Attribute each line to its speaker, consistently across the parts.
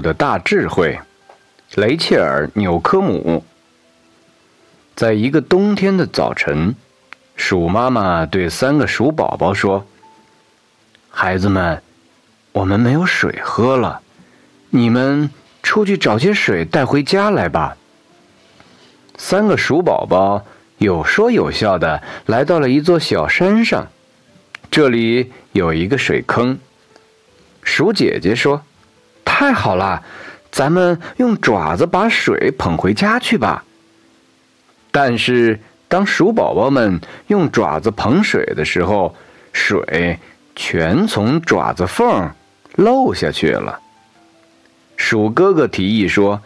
Speaker 1: 的大智慧，雷切尔·纽科姆。在一个冬天的早晨，鼠妈妈对三个鼠宝宝说：“孩子们，我们没有水喝了，你们出去找些水带回家来吧。”三个鼠宝宝有说有笑的来到了一座小山上，这里有一个水坑。鼠姐姐说。太好了，咱们用爪子把水捧回家去吧。但是，当鼠宝宝们用爪子捧水的时候，水全从爪子缝漏下去了。鼠哥哥提议说：“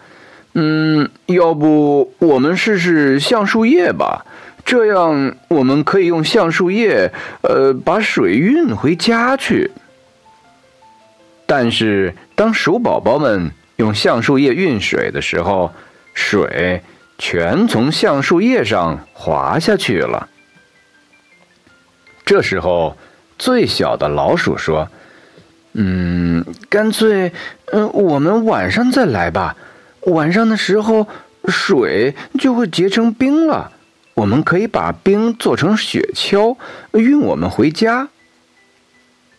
Speaker 1: 嗯，要不我们试试橡树叶吧？这样我们可以用橡树叶，呃，把水运回家去。”但是，当鼠宝宝们用橡树叶运水的时候，水全从橡树叶上滑下去了。这时候，最小的老鼠说：“嗯，干脆，嗯，我们晚上再来吧。晚上的时候，水就会结成冰了，我们可以把冰做成雪橇，运我们回家。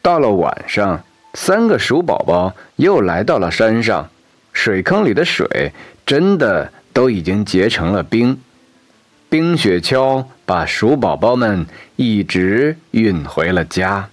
Speaker 1: 到了晚上。”三个鼠宝宝又来到了山上，水坑里的水真的都已经结成了冰，冰雪橇把鼠宝宝们一直运回了家。